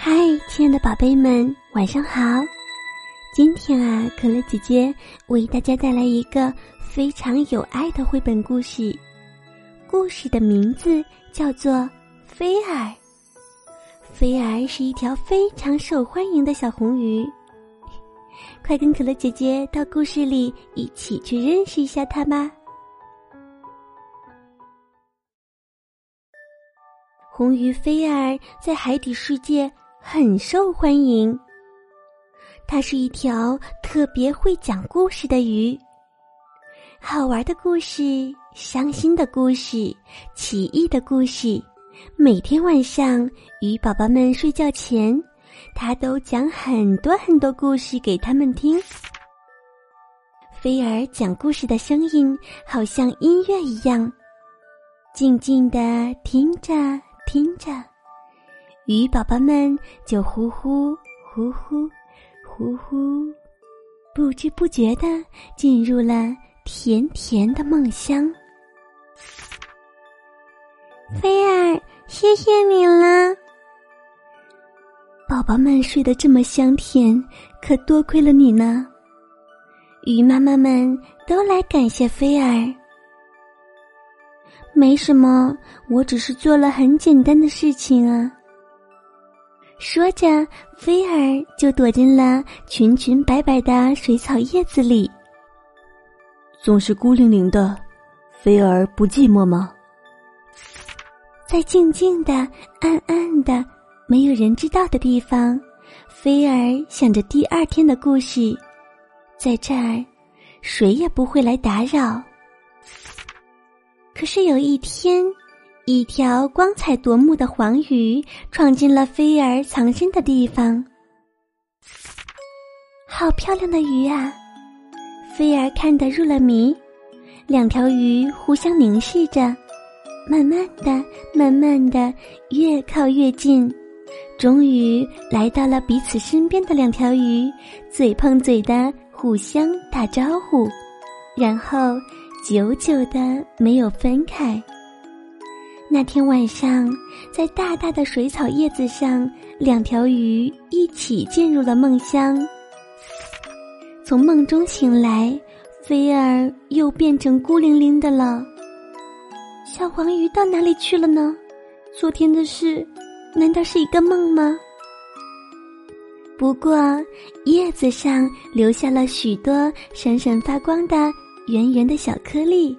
嗨，亲爱的宝贝们，晚上好！今天啊，可乐姐姐为大家带来一个非常有爱的绘本故事，故事的名字叫做《菲儿》。菲儿是一条非常受欢迎的小红鱼，快跟可乐姐姐到故事里一起去认识一下它吧。红鱼菲儿在海底世界。很受欢迎。它是一条特别会讲故事的鱼。好玩的故事、伤心的故事、奇异的故事，每天晚上鱼宝宝们睡觉前，它都讲很多很多故事给他们听。菲儿讲故事的声音好像音乐一样，静静的听着听着。鱼宝宝们就呼呼呼呼呼呼，不知不觉的进入了甜甜的梦乡。菲儿，谢谢你了。宝宝们睡得这么香甜，可多亏了你呢。鱼妈妈们都来感谢菲儿。没什么，我只是做了很简单的事情啊。说着，菲儿就躲进了群群摆摆的水草叶子里。总是孤零零的，菲儿不寂寞吗？在静静的、暗暗的、没有人知道的地方，菲儿想着第二天的故事。在这儿，谁也不会来打扰。可是有一天。一条光彩夺目的黄鱼闯进了菲儿藏身的地方。好漂亮的鱼啊！菲儿看得入了迷。两条鱼互相凝视着，慢慢的、慢慢的越靠越近，终于来到了彼此身边的两条鱼，嘴碰嘴的互相打招呼，然后久久的没有分开。那天晚上，在大大的水草叶子上，两条鱼一起进入了梦乡。从梦中醒来，菲儿又变成孤零零的了。小黄鱼到哪里去了呢？昨天的事，难道是一个梦吗？不过，叶子上留下了许多闪闪发光的圆圆的小颗粒。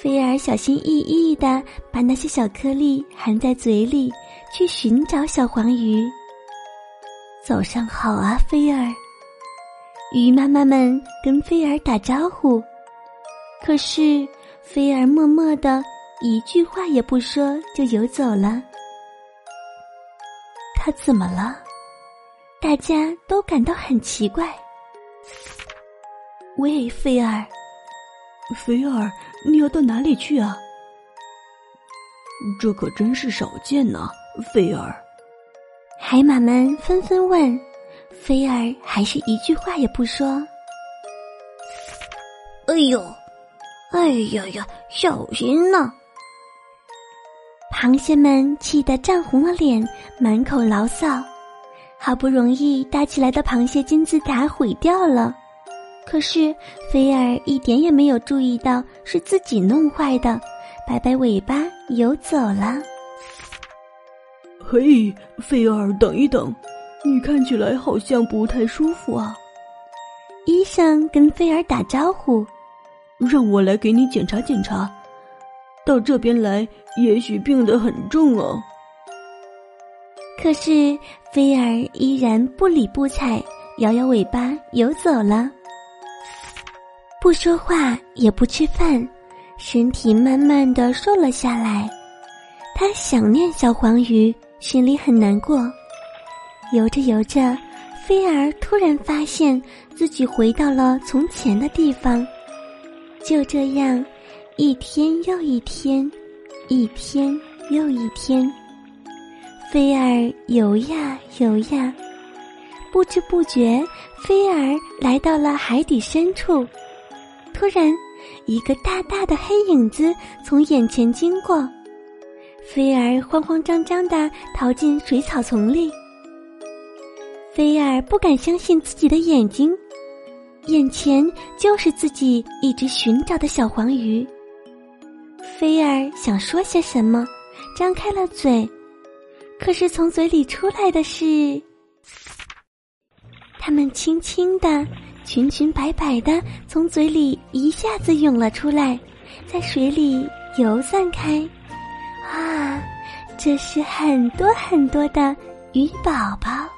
菲儿小心翼翼的把那些小颗粒含在嘴里，去寻找小黄鱼。早上好啊，菲儿！鱼妈妈们跟菲儿打招呼，可是菲儿默默的一句话也不说就游走了。他怎么了？大家都感到很奇怪。喂，菲儿。菲儿，你要到哪里去啊？这可真是少见呢，菲儿。海马们纷纷问，菲儿还是一句话也不说。哎呦，哎呀呀，小心呐！螃蟹们气得涨红了脸，满口牢骚。好不容易搭起来的螃蟹金字塔毁掉了。可是，菲儿一点也没有注意到是自己弄坏的，摆摆尾巴游走了。嘿，菲儿，等一等，你看起来好像不太舒服啊。医生跟菲儿打招呼，让我来给你检查检查。到这边来，也许病得很重哦。可是，菲儿依然不理不睬，摇摇尾巴游走了。不说话，也不吃饭，身体慢慢的瘦了下来。他想念小黄鱼，心里很难过。游着游着，菲儿突然发现自己回到了从前的地方。就这样，一天又一天，一天又一天，菲儿游呀游呀，不知不觉，菲儿来到了海底深处。突然，一个大大的黑影子从眼前经过，菲儿慌慌张张的逃进水草丛里。菲儿不敢相信自己的眼睛，眼前就是自己一直寻找的小黄鱼。菲儿想说些什么，张开了嘴，可是从嘴里出来的是……他们轻轻的、裙裙摆摆的从嘴里一下子涌了出来，在水里游散开。啊，这是很多很多的鱼宝宝。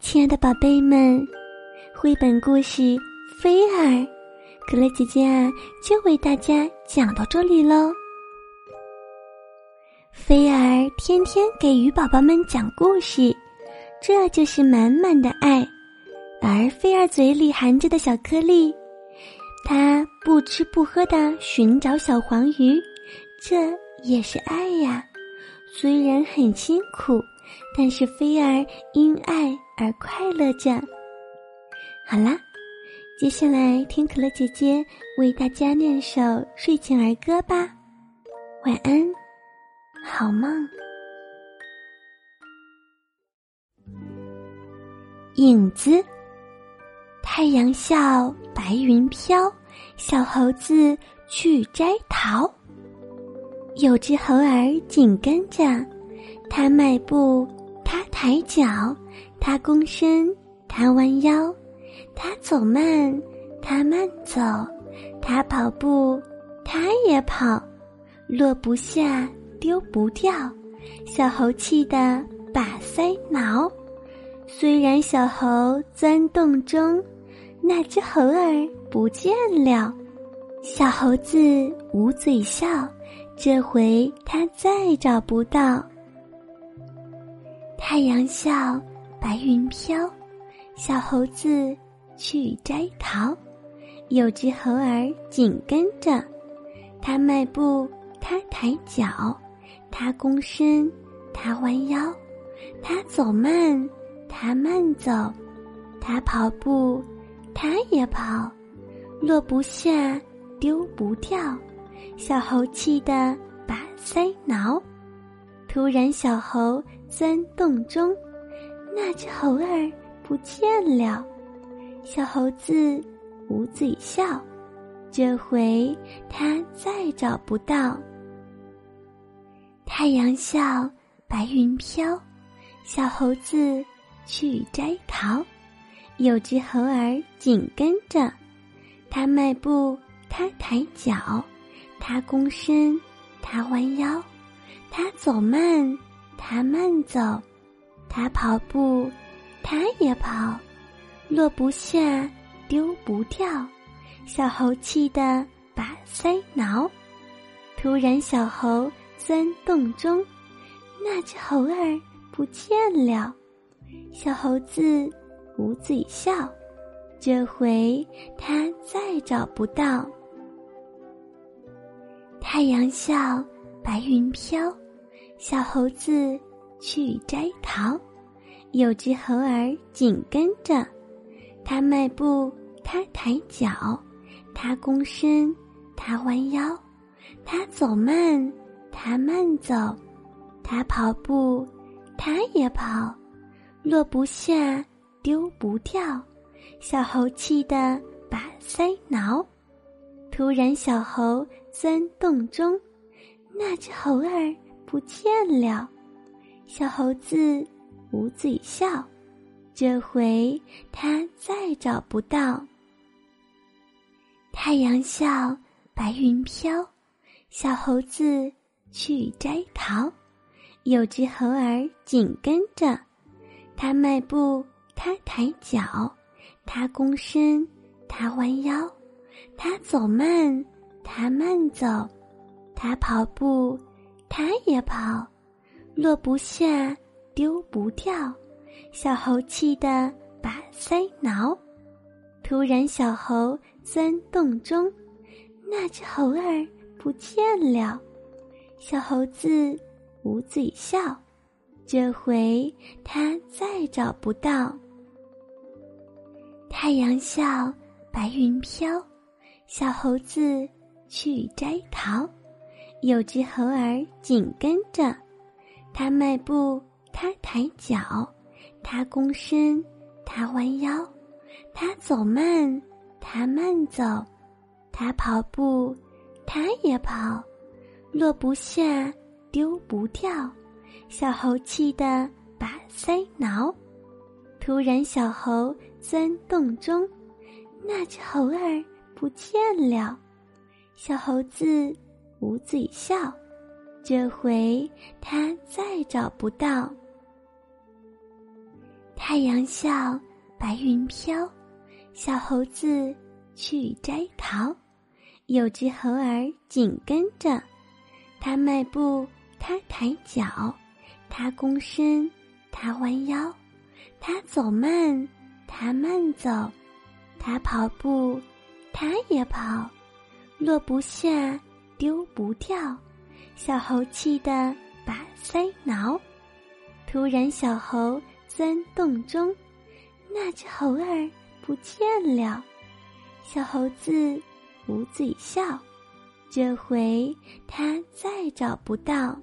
亲爱的宝贝们，绘本故事《菲儿》，可乐姐姐啊，就为大家讲到这里喽。菲儿天天给鱼宝宝们讲故事，这就是满满的爱。而菲儿嘴里含着的小颗粒，它不吃不喝的寻找小黄鱼，这也是爱呀。虽然很辛苦。但是菲儿因爱而快乐着。好啦，接下来听可乐姐姐为大家念首睡前儿歌吧。晚安，好梦。影子，太阳笑，白云飘，小猴子去摘桃。有只猴儿紧跟着，它迈步。它抬脚，他躬身，他弯腰，他走慢，他慢走，他跑步，他也跑，落不下，丢不掉，小猴气得把腮挠。虽然小猴钻洞中，那只猴儿不见了，小猴子捂嘴笑，这回他再找不到。太阳笑，白云飘，小猴子去摘桃。有只猴儿紧跟着，它迈步，它抬脚，它躬身，它弯腰，它走慢，它慢走，它跑步，它也跑，落不下，丢不掉，小猴气得把腮挠。突然，小猴钻洞中，那只猴儿不见了。小猴子捂嘴笑，这回它再找不到。太阳笑，白云飘，小猴子去摘桃。有只猴儿紧跟着，它迈步，它抬脚，它躬身，它弯腰。他走慢，他慢走，他跑步，他也跑，落不下，丢不掉，小猴气得把腮挠。突然，小猴钻洞中，那只猴儿不见了，小猴子捂嘴笑，这回他再找不到。太阳笑，白云飘。小猴子去摘桃，有只猴儿紧跟着，它迈步，它抬脚，它躬身，它弯腰，它走慢，他慢走，他跑步，他也跑，落不下，丢不掉，小猴气得把腮挠。突然，小猴钻洞中，那只猴儿。不见了，小猴子捂嘴笑，这回他再找不到。太阳笑，白云飘，小猴子去摘桃。有只猴儿紧跟着，它迈步，它抬脚，它躬身，它弯腰，它走慢，它慢走，它跑步。它也跑，落不下，丢不掉，小猴气得把腮挠。突然，小猴钻洞中，那只猴儿不见了，小猴子捂嘴笑，这回它再找不到。太阳笑，白云飘，小猴子去摘桃。有只猴儿紧跟着，它迈步，它抬脚，它躬身，它弯腰，它走慢，它慢走，它跑步，它也跑，落不下，丢不掉。小猴气得把腮挠。突然，小猴钻洞中，那只猴儿不见了。小猴子。捂嘴笑，这回他再找不到。太阳笑，白云飘，小猴子去摘桃。有只猴儿紧跟着，它迈步，它抬脚，它躬身，它弯腰，它走慢，它慢走，它跑步，它也跑，落不下。丢不掉，小猴气得把腮挠。突然，小猴钻洞中，那只猴儿不见了。小猴子捂嘴笑，这回他再找不到。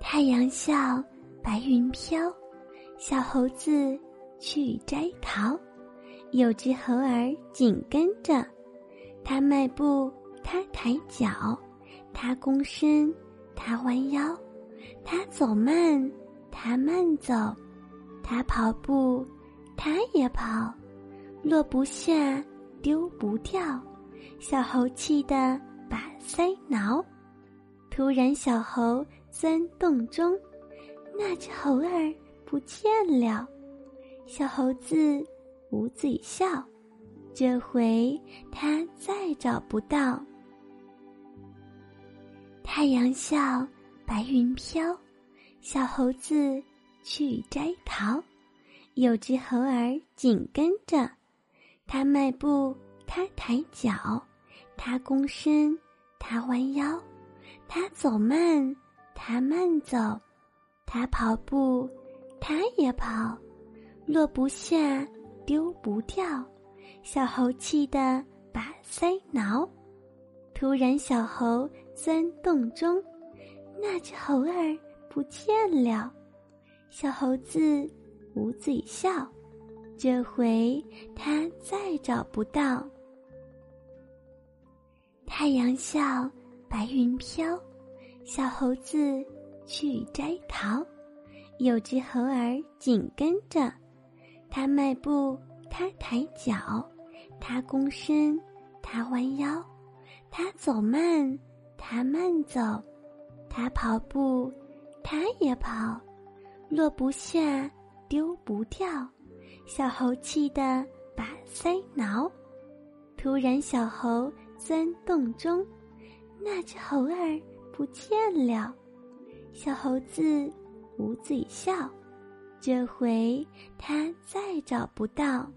太阳笑，白云飘，小猴子去摘桃。有只猴儿紧跟着，他迈步。他抬脚，他躬身，他弯腰，他走慢，他慢走，他跑步，他也跑，落不下，丢不掉。小猴气得把腮挠。突然，小猴钻洞中，那只猴儿不见了。小猴子捂嘴笑，这回他再找不到。太阳笑，白云飘，小猴子去摘桃。有只猴儿紧跟着，它迈步，它抬脚，它躬身，它弯腰，它走慢，它慢走，它跑步，它也跑，落不下，丢不掉。小猴气得把腮挠。突然，小猴钻洞中，那只猴儿不见了。小猴子捂嘴笑，这回他再找不到。太阳笑，白云飘，小猴子去摘桃。有只猴儿紧跟着，它迈步，它抬脚，它躬身，它弯腰。他走慢，他慢走，他跑步，他也跑，落不下，丢不掉。小猴气得把腮挠。突然，小猴钻洞中，那只猴儿不见了。小猴子捂嘴笑，这回他再找不到。